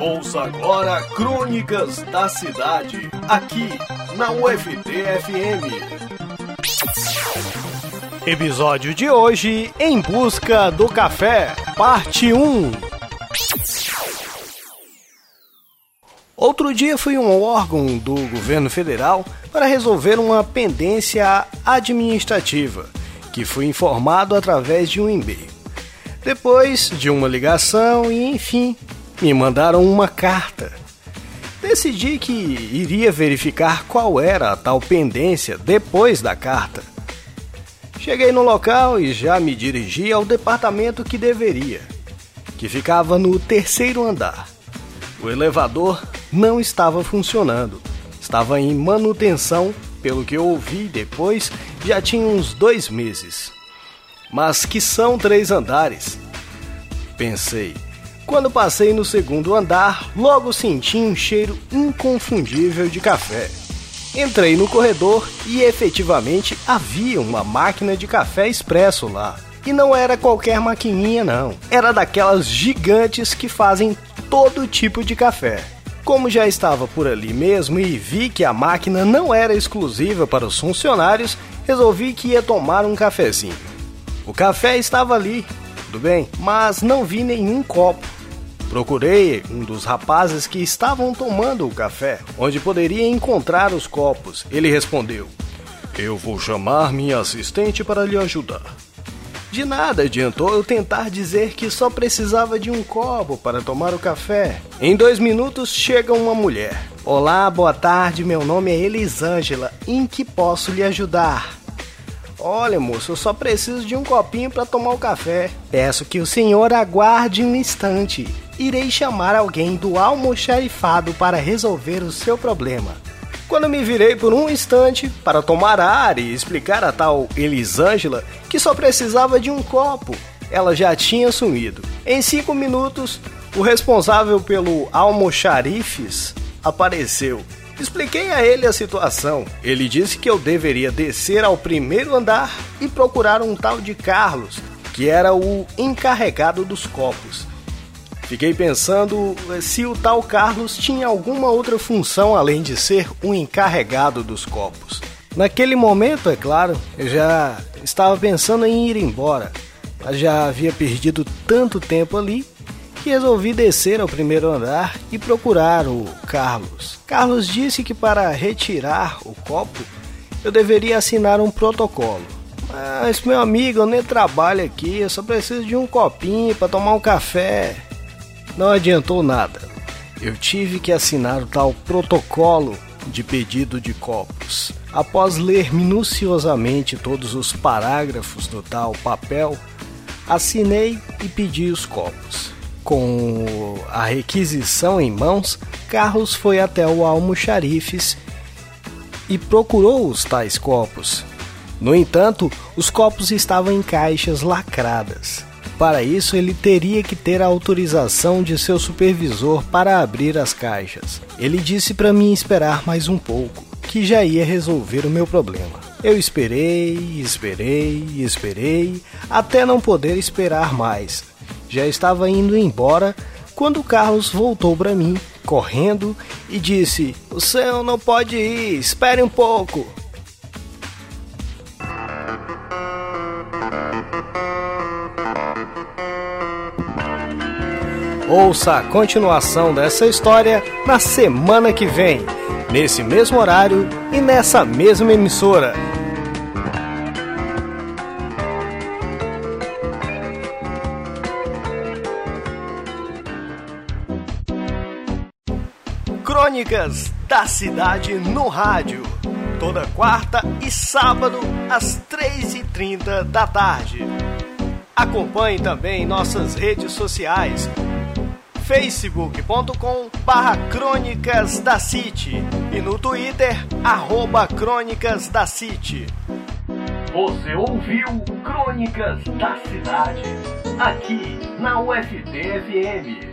Ouça agora Crônicas da Cidade, aqui na UFT-FM. Episódio de hoje: Em Busca do Café, Parte 1. Outro dia fui um órgão do governo federal para resolver uma pendência administrativa, que fui informado através de um e-mail. Depois de uma ligação e enfim, me mandaram uma carta. Decidi que iria verificar qual era a tal pendência depois da carta. Cheguei no local e já me dirigi ao departamento que deveria, que ficava no terceiro andar. O elevador não estava funcionando, estava em manutenção, pelo que eu ouvi depois, já tinha uns dois meses. Mas que são três andares? Pensei. Quando passei no segundo andar, logo senti um cheiro inconfundível de café. Entrei no corredor e efetivamente havia uma máquina de café expresso lá. E não era qualquer maquininha, não. Era daquelas gigantes que fazem todo tipo de café. Como já estava por ali mesmo e vi que a máquina não era exclusiva para os funcionários, resolvi que ia tomar um cafezinho. O café estava ali, tudo bem, mas não vi nenhum copo. Procurei um dos rapazes que estavam tomando o café, onde poderia encontrar os copos. Ele respondeu: Eu vou chamar minha assistente para lhe ajudar. De nada adiantou eu tentar dizer que só precisava de um copo para tomar o café. Em dois minutos chega uma mulher. Olá, boa tarde, meu nome é Elisângela. Em que posso lhe ajudar? Olha, moço, eu só preciso de um copinho para tomar o café. Peço que o senhor aguarde um instante irei chamar alguém do almoxarifado para resolver o seu problema. Quando me virei por um instante para tomar ar e explicar a tal Elisângela que só precisava de um copo, ela já tinha sumido. Em cinco minutos, o responsável pelo almoxarifes apareceu. Expliquei a ele a situação. Ele disse que eu deveria descer ao primeiro andar e procurar um tal de Carlos, que era o encarregado dos copos. Fiquei pensando eh, se o tal Carlos tinha alguma outra função além de ser um encarregado dos copos. Naquele momento, é claro, eu já estava pensando em ir embora, mas já havia perdido tanto tempo ali que resolvi descer ao primeiro andar e procurar o Carlos. Carlos disse que para retirar o copo eu deveria assinar um protocolo. Mas, meu amigo, eu nem trabalho aqui, eu só preciso de um copinho para tomar um café. Não adiantou nada. Eu tive que assinar o tal protocolo de pedido de copos. Após ler minuciosamente todos os parágrafos do tal papel, assinei e pedi os copos. Com a requisição em mãos, Carlos foi até o almoxarifes e procurou os tais copos. No entanto, os copos estavam em caixas lacradas. Para isso, ele teria que ter a autorização de seu supervisor para abrir as caixas. Ele disse para mim esperar mais um pouco, que já ia resolver o meu problema. Eu esperei, esperei, esperei, até não poder esperar mais. Já estava indo embora quando Carlos voltou para mim, correndo, e disse: O senhor não pode ir, espere um pouco. Ouça a continuação dessa história na semana que vem, nesse mesmo horário e nessa mesma emissora. Crônicas da Cidade no Rádio. Toda quarta e sábado, às 3h30 da tarde. Acompanhe também nossas redes sociais facebook.com barra Crônicas da City e no Twitter, arroba Crônicas da City. Você ouviu Crônicas da Cidade, aqui na UFT-FM.